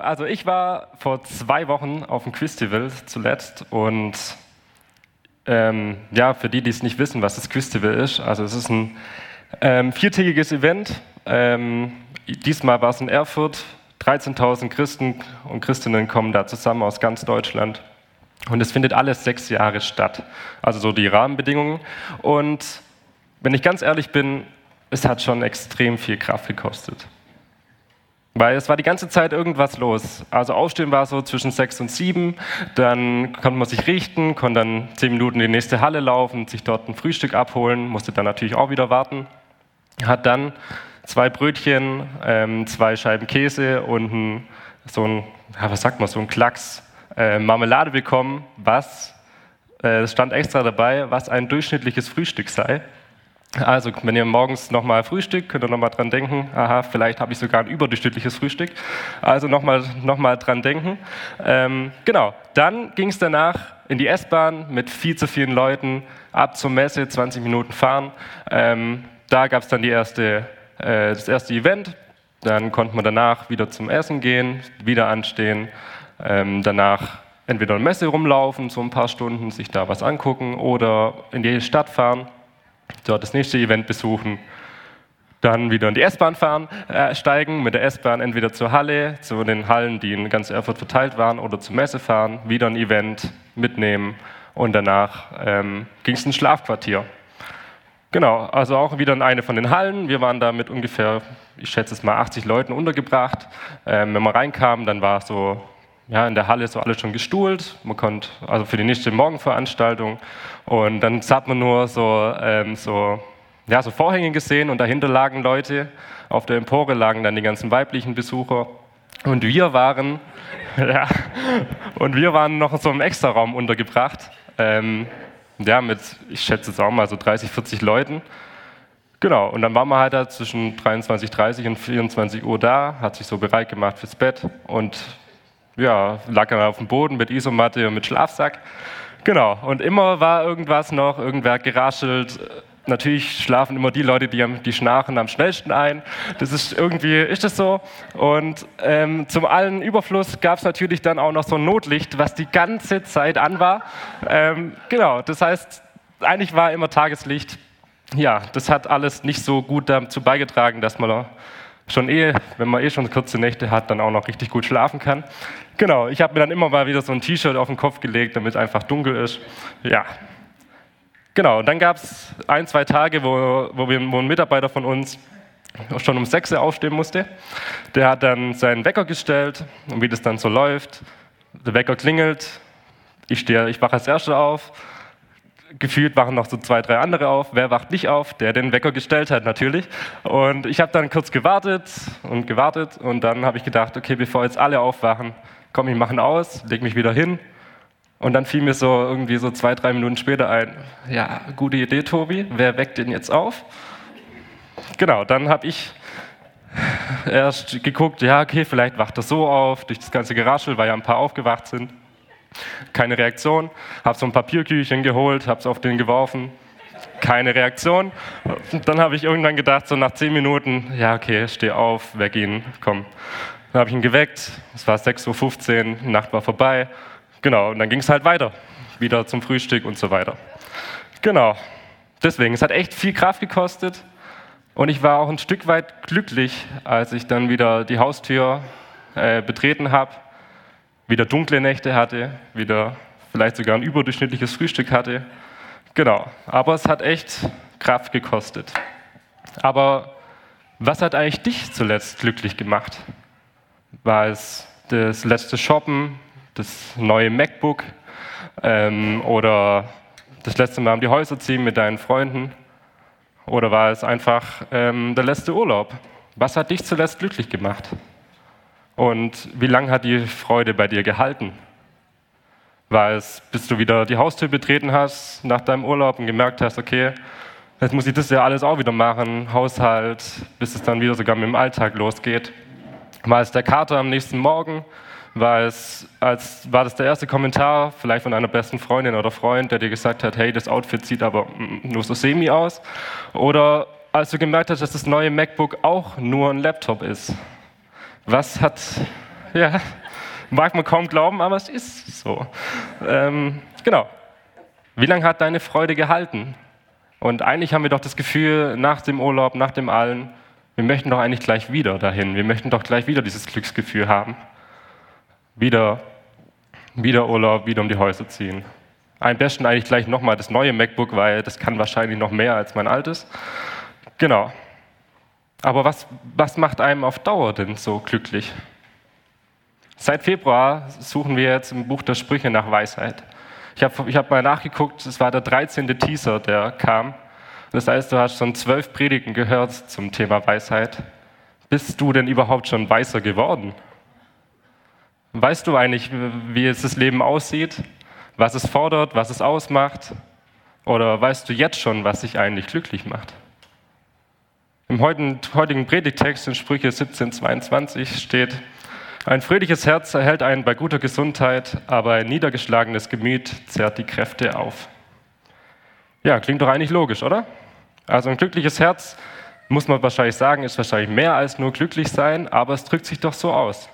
Also ich war vor zwei Wochen auf dem Quiztival zuletzt und ähm, ja, für die, die es nicht wissen, was das Quiztival ist, also es ist ein ähm, viertägiges Event. Ähm, diesmal war es in Erfurt. 13.000 Christen und Christinnen kommen da zusammen aus ganz Deutschland. Und es findet alles sechs Jahre statt. Also so die Rahmenbedingungen. Und wenn ich ganz ehrlich bin, es hat schon extrem viel Kraft gekostet. Weil es war die ganze Zeit irgendwas los. Also aufstehen war so zwischen sechs und sieben, dann konnte man sich richten, konnte dann zehn Minuten in die nächste Halle laufen, sich dort ein Frühstück abholen, musste dann natürlich auch wieder warten. Hat dann zwei Brötchen, ähm, zwei Scheiben Käse und ein, so ein, ja, was sagt man, so ein Klacks äh, Marmelade bekommen, was, äh, stand extra dabei, was ein durchschnittliches Frühstück sei. Also, wenn ihr morgens nochmal frühstückt, könnt ihr nochmal dran denken, aha, vielleicht habe ich sogar ein überdurchschnittliches Frühstück. Also nochmal noch mal dran denken. Ähm, genau, dann ging es danach in die S-Bahn mit viel zu vielen Leuten, ab zur Messe, 20 Minuten fahren. Ähm, da gab es dann die erste, äh, das erste Event. Dann konnte man danach wieder zum Essen gehen, wieder anstehen. Ähm, danach entweder in Messe rumlaufen, so ein paar Stunden, sich da was angucken oder in die Stadt fahren dort das nächste Event besuchen, dann wieder in die S-Bahn fahren, äh, steigen, mit der S-Bahn entweder zur Halle, zu den Hallen, die in ganz Erfurt verteilt waren, oder zur Messe fahren, wieder ein Event mitnehmen und danach ähm, ging es ins Schlafquartier. Genau, also auch wieder in eine von den Hallen. Wir waren da mit ungefähr, ich schätze es mal, 80 Leuten untergebracht. Ähm, wenn man reinkam, dann war so ja, in der Halle so alles schon gestuhlt. Man konnte, also für die nächste Morgenveranstaltung. Und dann hat man nur so, ähm, so, ja, so Vorhänge gesehen und dahinter lagen Leute. Auf der Empore lagen dann die ganzen weiblichen Besucher. Und wir waren, ja, und wir waren noch so einem Extraraum untergebracht. Ähm, ja, mit, ich schätze es auch mal so 30, 40 Leuten. Genau, und dann waren wir halt da zwischen 23.30 und 24 Uhr da, hat sich so bereit gemacht fürs Bett und ja, lag dann auf dem Boden mit Isomatte und mit Schlafsack. Genau, und immer war irgendwas noch, irgendwer geraschelt. Natürlich schlafen immer die Leute, die, die schnarchen am schnellsten ein. Das ist irgendwie, ist das so. Und ähm, zum allen Überfluss gab es natürlich dann auch noch so ein Notlicht, was die ganze Zeit an war. Ähm, genau, das heißt, eigentlich war immer Tageslicht. Ja, das hat alles nicht so gut dazu beigetragen, dass man schon eh, wenn man eh schon kurze Nächte hat, dann auch noch richtig gut schlafen kann. Genau, ich habe mir dann immer mal wieder so ein T-Shirt auf den Kopf gelegt, damit es einfach dunkel ist. Ja. Genau, und dann gab es ein, zwei Tage, wo, wo, wir, wo ein Mitarbeiter von uns schon um 6 Uhr aufstehen musste. Der hat dann seinen Wecker gestellt und wie das dann so läuft. Der Wecker klingelt, ich, stehe, ich wache als Erster auf, gefühlt wachen noch so zwei, drei andere auf. Wer wacht nicht auf? Der den Wecker gestellt hat, natürlich. Und ich habe dann kurz gewartet und gewartet und dann habe ich gedacht, okay, bevor jetzt alle aufwachen, komm, ich mache aus, leg mich wieder hin. Und dann fiel mir so irgendwie so zwei, drei Minuten später ein, ja, gute Idee, Tobi, wer weckt den jetzt auf? Genau, dann habe ich erst geguckt, ja, okay, vielleicht wacht er so auf, durch das ganze Geraschel, weil ja ein paar aufgewacht sind. Keine Reaktion. Habe so ein Papierkügelchen geholt, habe es auf den geworfen. Keine Reaktion. Dann habe ich irgendwann gedacht, so nach zehn Minuten, ja, okay, steh auf, weck ihn, komm. Dann habe ich ihn geweckt. Es war 6.15 Uhr, Nacht war vorbei. Genau, und dann ging es halt weiter. Wieder zum Frühstück und so weiter. Genau. Deswegen, es hat echt viel Kraft gekostet. Und ich war auch ein Stück weit glücklich, als ich dann wieder die Haustür äh, betreten habe wieder dunkle Nächte hatte, wieder vielleicht sogar ein überdurchschnittliches Frühstück hatte. Genau, aber es hat echt Kraft gekostet. Aber was hat eigentlich dich zuletzt glücklich gemacht? War es das letzte Shoppen, das neue MacBook ähm, oder das letzte Mal um die Häuser ziehen mit deinen Freunden? Oder war es einfach ähm, der letzte Urlaub? Was hat dich zuletzt glücklich gemacht? Und wie lange hat die Freude bei dir gehalten? War es, bis du wieder die Haustür betreten hast nach deinem Urlaub und gemerkt hast, okay, jetzt muss ich das ja alles auch wieder machen, Haushalt, bis es dann wieder sogar mit dem Alltag losgeht. War es der Kater am nächsten Morgen? War, es, als, war das der erste Kommentar, vielleicht von einer besten Freundin oder Freund, der dir gesagt hat, hey, das Outfit sieht aber nur so semi aus? Oder als du gemerkt hast, dass das neue MacBook auch nur ein Laptop ist? Was hat Ja, mag man kaum glauben, aber es ist so. Ähm, genau. Wie lange hat deine Freude gehalten? Und eigentlich haben wir doch das Gefühl, nach dem Urlaub, nach dem Allen, wir möchten doch eigentlich gleich wieder dahin. Wir möchten doch gleich wieder dieses Glücksgefühl haben. Wieder, wieder Urlaub, wieder um die Häuser ziehen. Am besten eigentlich gleich nochmal das neue MacBook, weil das kann wahrscheinlich noch mehr als mein altes. Genau. Aber was, was macht einem auf Dauer denn so glücklich? Seit Februar suchen wir jetzt im Buch der Sprüche nach Weisheit. Ich habe ich hab mal nachgeguckt, es war der 13. Teaser, der kam. Das heißt, du hast schon zwölf Predigten gehört zum Thema Weisheit. Bist du denn überhaupt schon weiser geworden? Weißt du eigentlich, wie jetzt das Leben aussieht? Was es fordert, was es ausmacht? Oder weißt du jetzt schon, was dich eigentlich glücklich macht? Im heutigen Predigtext in Sprüche 17,22 steht, ein fröhliches Herz erhält einen bei guter Gesundheit, aber ein niedergeschlagenes Gemüt zerrt die Kräfte auf. Ja, klingt doch eigentlich logisch, oder? Also ein glückliches Herz, muss man wahrscheinlich sagen, ist wahrscheinlich mehr als nur glücklich sein, aber es drückt sich doch so aus.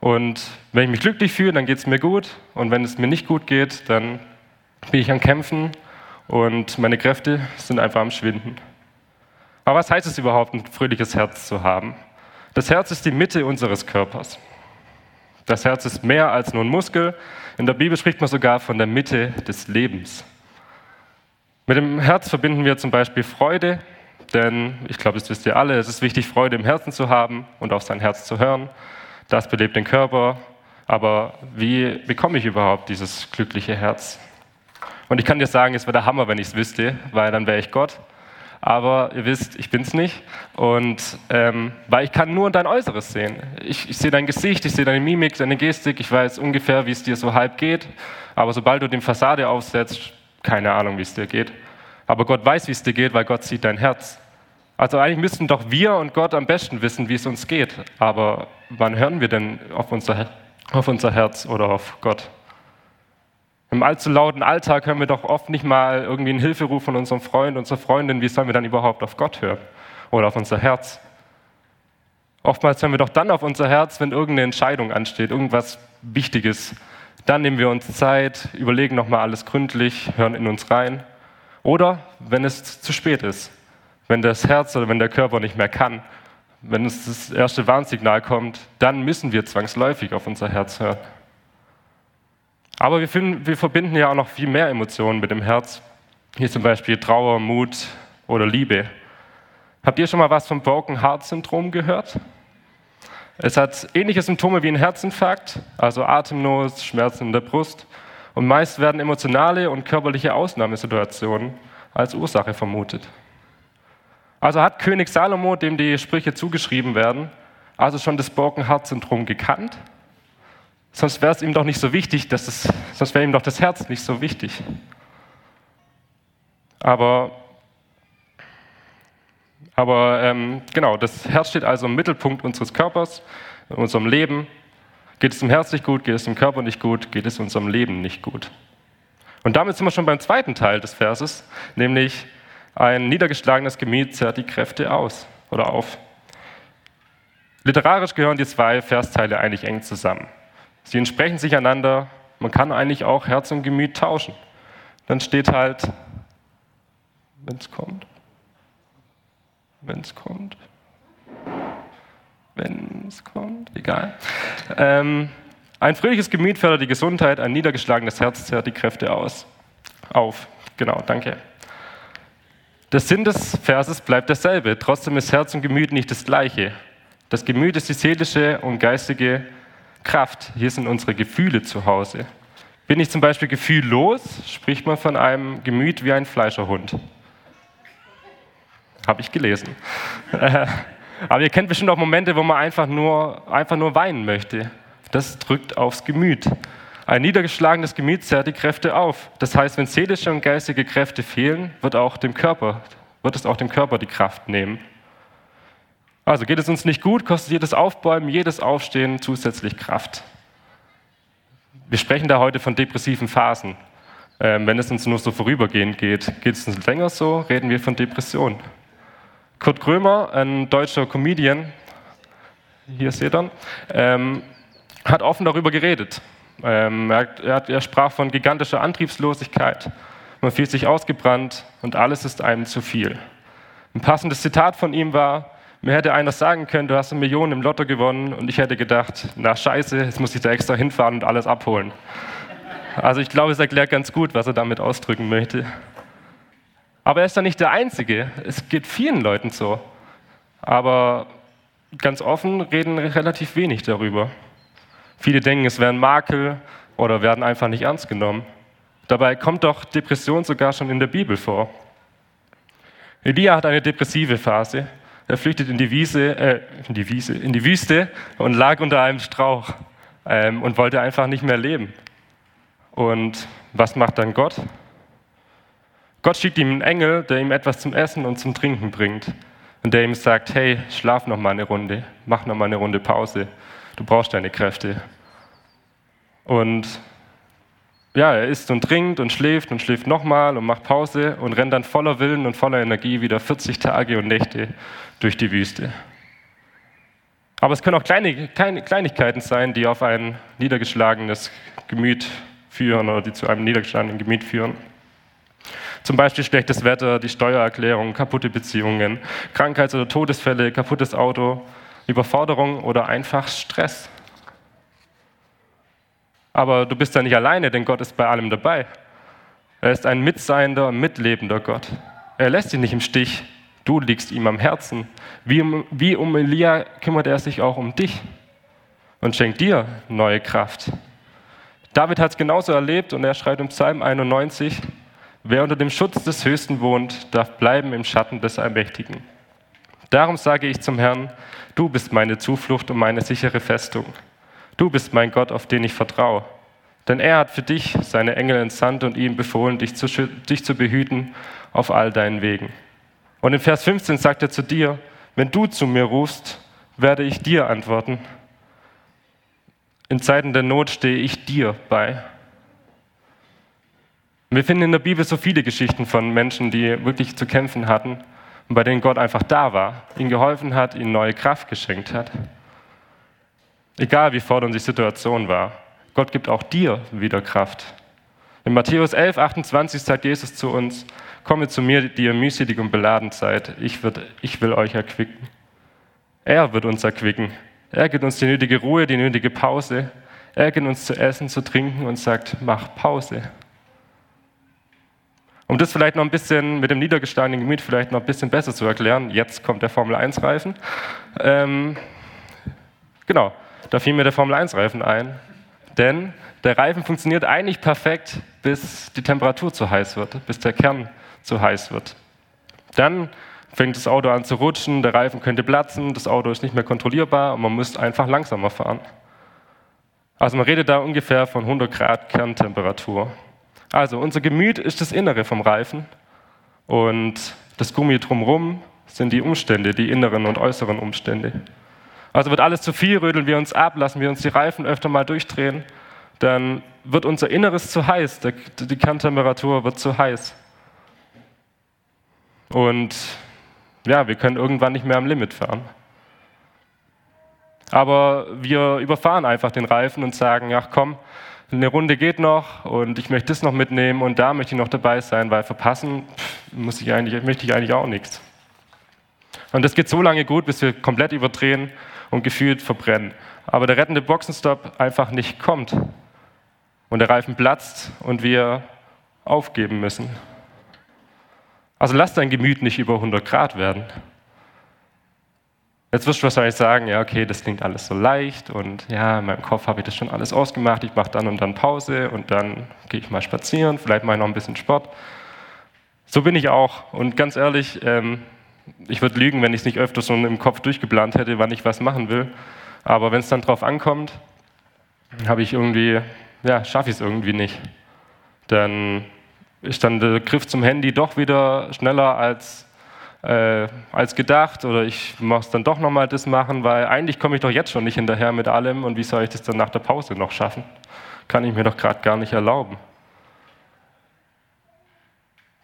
Und wenn ich mich glücklich fühle, dann geht es mir gut. Und wenn es mir nicht gut geht, dann bin ich am Kämpfen und meine Kräfte sind einfach am Schwinden. Aber was heißt es überhaupt, ein fröhliches Herz zu haben? Das Herz ist die Mitte unseres Körpers. Das Herz ist mehr als nur ein Muskel. In der Bibel spricht man sogar von der Mitte des Lebens. Mit dem Herz verbinden wir zum Beispiel Freude, denn ich glaube, das wisst ihr alle, es ist wichtig, Freude im Herzen zu haben und auf sein Herz zu hören. Das belebt den Körper. Aber wie bekomme ich überhaupt dieses glückliche Herz? Und ich kann dir sagen, es wäre der Hammer, wenn ich es wüsste, weil dann wäre ich Gott aber ihr wisst, ich bin es nicht. Und ähm, weil ich kann nur dein Äußeres sehen. Ich, ich sehe dein Gesicht, ich sehe deine Mimik, deine Gestik, ich weiß ungefähr, wie es dir so halb geht. Aber sobald du die Fassade aufsetzt, keine Ahnung, wie es dir geht. Aber Gott weiß, wie es dir geht, weil Gott sieht dein Herz. Also eigentlich müssten doch wir und Gott am besten wissen, wie es uns geht. Aber wann hören wir denn auf unser, auf unser Herz oder auf Gott? Im allzu lauten Alltag hören wir doch oft nicht mal irgendwie einen Hilferuf von unserem Freund, unserer Freundin. Wie sollen wir dann überhaupt auf Gott hören oder auf unser Herz? Oftmals hören wir doch dann auf unser Herz, wenn irgendeine Entscheidung ansteht, irgendwas Wichtiges. Dann nehmen wir uns Zeit, überlegen nochmal alles gründlich, hören in uns rein. Oder wenn es zu spät ist, wenn das Herz oder wenn der Körper nicht mehr kann, wenn es das erste Warnsignal kommt, dann müssen wir zwangsläufig auf unser Herz hören. Aber wir, finden, wir verbinden ja auch noch viel mehr Emotionen mit dem Herz. Hier zum Beispiel Trauer, Mut oder Liebe. Habt ihr schon mal was vom Broken Heart Syndrom gehört? Es hat ähnliche Symptome wie ein Herzinfarkt, also Atemnot, Schmerzen in der Brust. Und meist werden emotionale und körperliche Ausnahmesituationen als Ursache vermutet. Also hat König Salomo, dem die Sprüche zugeschrieben werden, also schon das Broken Heart Syndrom gekannt Sonst wäre es ihm doch nicht so wichtig, dass es, sonst wäre ihm doch das Herz nicht so wichtig. Aber, aber ähm, genau, das Herz steht also im Mittelpunkt unseres Körpers, in unserem Leben. Geht es dem Herz nicht gut, geht es dem Körper nicht gut, geht es unserem Leben nicht gut. Und damit sind wir schon beim zweiten Teil des Verses, nämlich ein niedergeschlagenes Gemüt zerrt die Kräfte aus oder auf. Literarisch gehören die zwei Versteile eigentlich eng zusammen. Sie entsprechen sich einander. Man kann eigentlich auch Herz und Gemüt tauschen. Dann steht halt, wenn es kommt, wenn es kommt, wenn es kommt, egal. Ähm, ein fröhliches Gemüt fördert die Gesundheit, ein niedergeschlagenes Herz zehrt die Kräfte aus. Auf. Genau, danke. Der Sinn des Verses bleibt derselbe, trotzdem ist Herz und Gemüt nicht das gleiche. Das Gemüt ist die seelische und geistige Kraft. Hier sind unsere Gefühle zu Hause. Bin ich zum Beispiel gefühllos, spricht man von einem Gemüt wie ein Fleischerhund. Habe ich gelesen. Aber ihr kennt bestimmt auch Momente, wo man einfach nur, einfach nur weinen möchte. Das drückt aufs Gemüt. Ein niedergeschlagenes Gemüt zerrt die Kräfte auf. Das heißt, wenn seelische und geistige Kräfte fehlen, wird, auch dem Körper, wird es auch dem Körper die Kraft nehmen. Also geht es uns nicht gut, kostet jedes Aufbäumen, jedes Aufstehen zusätzlich Kraft. Wir sprechen da heute von depressiven Phasen. Ähm, wenn es uns nur so vorübergehend geht, geht es uns länger so, reden wir von Depression. Kurt Krömer, ein deutscher Comedian, hier seht ihr, ähm, hat offen darüber geredet. Ähm, er, er, er sprach von gigantischer Antriebslosigkeit. Man fühlt sich ausgebrannt und alles ist einem zu viel. Ein passendes Zitat von ihm war, mir hätte einer sagen können, du hast eine Million im Lotto gewonnen und ich hätte gedacht, na scheiße, jetzt muss ich da extra hinfahren und alles abholen. Also ich glaube, es erklärt ganz gut, was er damit ausdrücken möchte. Aber er ist ja nicht der Einzige. Es geht vielen Leuten so. Aber ganz offen reden relativ wenig darüber. Viele denken, es wären Makel oder werden einfach nicht ernst genommen. Dabei kommt doch Depression sogar schon in der Bibel vor. Elia hat eine depressive Phase. Er flüchtet in die, Wiese, äh, in die, Wiese, in die Wüste und lag unter einem Strauch ähm, und wollte einfach nicht mehr leben. Und was macht dann Gott? Gott schickt ihm einen Engel, der ihm etwas zum Essen und zum Trinken bringt und der ihm sagt, hey, schlaf noch mal eine Runde, mach noch mal eine Runde Pause, du brauchst deine Kräfte. Und ja, er isst und trinkt und schläft und schläft nochmal und macht Pause und rennt dann voller Willen und voller Energie wieder 40 Tage und Nächte durch die Wüste. Aber es können auch kleine, kleine Kleinigkeiten sein, die auf ein niedergeschlagenes Gemüt führen oder die zu einem niedergeschlagenen Gemüt führen. Zum Beispiel schlechtes Wetter, die Steuererklärung, kaputte Beziehungen, Krankheits- oder Todesfälle, kaputtes Auto, Überforderung oder einfach Stress. Aber du bist da nicht alleine, denn Gott ist bei allem dabei. Er ist ein mitseiender, mitlebender Gott. Er lässt dich nicht im Stich. Du liegst ihm am Herzen. Wie um, wie um Elia kümmert er sich auch um dich und schenkt dir neue Kraft. David hat es genauso erlebt und er schreibt im Psalm 91, wer unter dem Schutz des Höchsten wohnt, darf bleiben im Schatten des Allmächtigen. Darum sage ich zum Herrn, du bist meine Zuflucht und meine sichere Festung. Du bist mein Gott, auf den ich vertraue. Denn er hat für dich seine Engel entsandt und ihm befohlen, dich zu, dich zu behüten auf all deinen Wegen. Und in Vers 15 sagt er zu dir, wenn du zu mir rufst, werde ich dir antworten. In Zeiten der Not stehe ich dir bei. Wir finden in der Bibel so viele Geschichten von Menschen, die wirklich zu kämpfen hatten und bei denen Gott einfach da war, ihnen geholfen hat, ihnen neue Kraft geschenkt hat. Egal wie fordernd die Situation war, Gott gibt auch dir wieder Kraft. In Matthäus 11, 28 sagt Jesus zu uns, komme zu mir, die ihr mühselig und beladen seid, ich, wird, ich will euch erquicken. Er wird uns erquicken. Er gibt uns die nötige Ruhe, die nötige Pause. Er gibt uns zu essen, zu trinken und sagt, mach Pause. Um das vielleicht noch ein bisschen mit dem niedergeschlagenen Gemüt vielleicht noch ein bisschen besser zu erklären, jetzt kommt der Formel 1-Reifen. Ähm, genau, da fiel mir der Formel-1-Reifen ein. Denn der Reifen funktioniert eigentlich perfekt, bis die Temperatur zu heiß wird, bis der Kern zu heiß wird. Dann fängt das Auto an zu rutschen, der Reifen könnte platzen, das Auto ist nicht mehr kontrollierbar und man muss einfach langsamer fahren. Also man redet da ungefähr von 100 Grad Kerntemperatur. Also unser Gemüt ist das Innere vom Reifen und das Gummi drumherum sind die Umstände, die inneren und äußeren Umstände. Also wird alles zu viel, rödeln wir uns ab, lassen wir uns die Reifen öfter mal durchdrehen, dann wird unser Inneres zu heiß, die Kerntemperatur wird zu heiß. Und ja, wir können irgendwann nicht mehr am Limit fahren. Aber wir überfahren einfach den Reifen und sagen, ach komm, eine Runde geht noch und ich möchte das noch mitnehmen und da möchte ich noch dabei sein, weil verpassen pff, muss ich eigentlich, möchte ich eigentlich auch nichts. Und das geht so lange gut, bis wir komplett überdrehen und gefühlt verbrennen. Aber der rettende Boxenstopp einfach nicht kommt und der Reifen platzt und wir aufgeben müssen. Also lass dein Gemüt nicht über 100 Grad werden. Jetzt wirst du wahrscheinlich sagen, ja, okay, das klingt alles so leicht und ja, in meinem Kopf habe ich das schon alles ausgemacht. Ich mache dann und dann Pause und dann gehe ich mal spazieren, vielleicht mache ich noch ein bisschen Sport. So bin ich auch. Und ganz ehrlich, ähm, ich würde lügen, wenn ich es nicht öfter schon im Kopf durchgeplant hätte, wann ich was machen will. Aber wenn es dann drauf ankommt, habe ich irgendwie, ja, schaffe ich es irgendwie nicht. Dann ist dann der Griff zum Handy doch wieder schneller als, äh, als gedacht oder ich muss dann doch nochmal das machen, weil eigentlich komme ich doch jetzt schon nicht hinterher mit allem und wie soll ich das dann nach der Pause noch schaffen? Kann ich mir doch gerade gar nicht erlauben.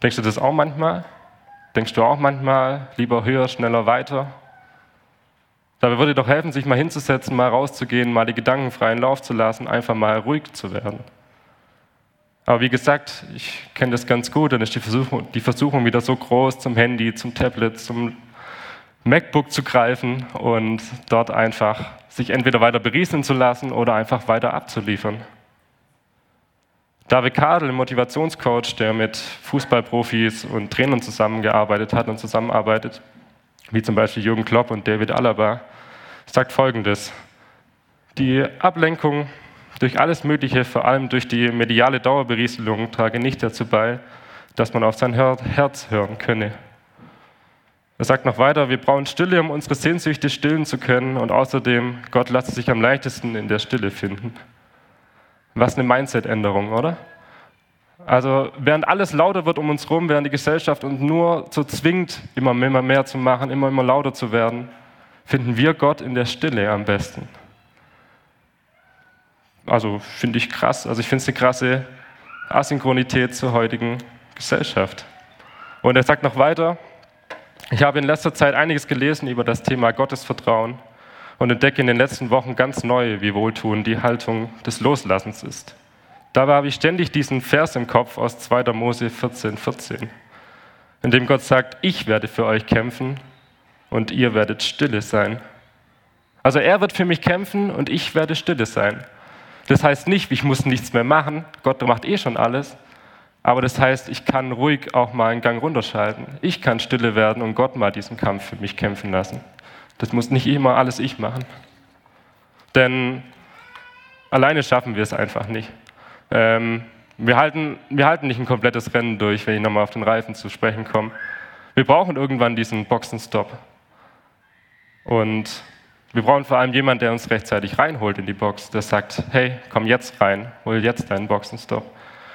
Denkst du das auch manchmal? Denkst du auch manchmal lieber höher, schneller, weiter? Dabei würde doch helfen, sich mal hinzusetzen, mal rauszugehen, mal die Gedanken freien Lauf zu lassen, einfach mal ruhig zu werden. Aber wie gesagt, ich kenne das ganz gut, dann ist die Versuchung, die Versuchung wieder so groß, zum Handy, zum Tablet, zum MacBook zu greifen und dort einfach sich entweder weiter berieseln zu lassen oder einfach weiter abzuliefern. David Kadel, Motivationscoach, der mit Fußballprofis und Trainern zusammengearbeitet hat und zusammenarbeitet, wie zum Beispiel Jürgen Klopp und David Alaba, sagt Folgendes. Die Ablenkung durch alles Mögliche, vor allem durch die mediale Dauerberieselung, trage nicht dazu bei, dass man auf sein Herz hören könne. Er sagt noch weiter, wir brauchen Stille, um unsere Sehnsüchte stillen zu können und außerdem, Gott lässt sich am leichtesten in der Stille finden. Was eine Mindset-Änderung, oder? Also während alles lauter wird um uns herum, während die Gesellschaft uns nur so zwingt, immer mehr, immer mehr zu machen, immer, immer lauter zu werden, finden wir Gott in der Stille am besten. Also finde ich krass. Also ich finde es eine krasse Asynchronität zur heutigen Gesellschaft. Und er sagt noch weiter, ich habe in letzter Zeit einiges gelesen über das Thema Gottesvertrauen und entdecke in den letzten Wochen ganz neu, wie wohltuend die Haltung des Loslassens ist. Dabei habe ich ständig diesen Vers im Kopf aus 2. Mose 14, 14, in dem Gott sagt, ich werde für euch kämpfen und ihr werdet stille sein. Also er wird für mich kämpfen und ich werde stille sein. Das heißt nicht, ich muss nichts mehr machen, Gott macht eh schon alles, aber das heißt, ich kann ruhig auch mal einen Gang runterschalten. Ich kann stille werden und Gott mal diesen Kampf für mich kämpfen lassen. Das muss nicht immer alles ich machen. Denn alleine schaffen wir es einfach nicht. Ähm, wir, halten, wir halten nicht ein komplettes Rennen durch, wenn ich nochmal auf den Reifen zu sprechen komme. Wir brauchen irgendwann diesen Boxenstopp. Und wir brauchen vor allem jemanden, der uns rechtzeitig reinholt in die Box, der sagt, hey, komm jetzt rein, hol jetzt deinen Boxenstopp.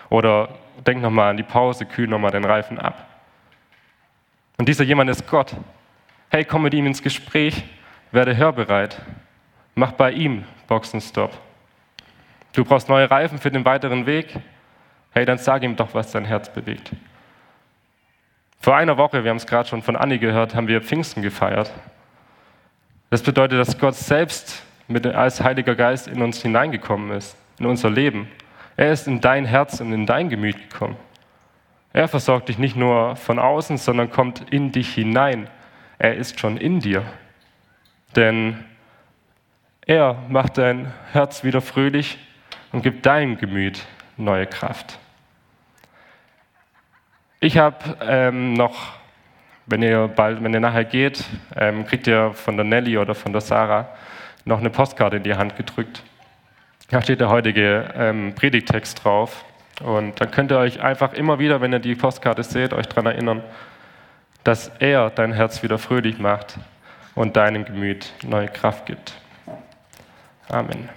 Oder denk nochmal an die Pause, kühl nochmal den Reifen ab. Und dieser jemand ist Gott. Hey, komm mit ihm ins Gespräch, werde hörbereit. Mach bei ihm Boxenstopp. Du brauchst neue Reifen für den weiteren Weg. Hey, dann sag ihm doch, was dein Herz bewegt. Vor einer Woche, wir haben es gerade schon von Anni gehört, haben wir Pfingsten gefeiert. Das bedeutet, dass Gott selbst mit, als Heiliger Geist in uns hineingekommen ist, in unser Leben. Er ist in dein Herz und in dein Gemüt gekommen. Er versorgt dich nicht nur von außen, sondern kommt in dich hinein. Er ist schon in dir. Denn er macht dein Herz wieder fröhlich und gibt deinem Gemüt neue Kraft. Ich habe ähm, noch wenn ihr bald, wenn ihr nachher geht, ähm, kriegt ihr von der Nelly oder von der Sarah noch eine Postkarte in die Hand gedrückt. Da steht der heutige ähm, Predigtext drauf. Und dann könnt ihr euch einfach immer wieder, wenn ihr die Postkarte seht, euch daran erinnern, dass er dein Herz wieder fröhlich macht und deinem Gemüt neue Kraft gibt. Amen.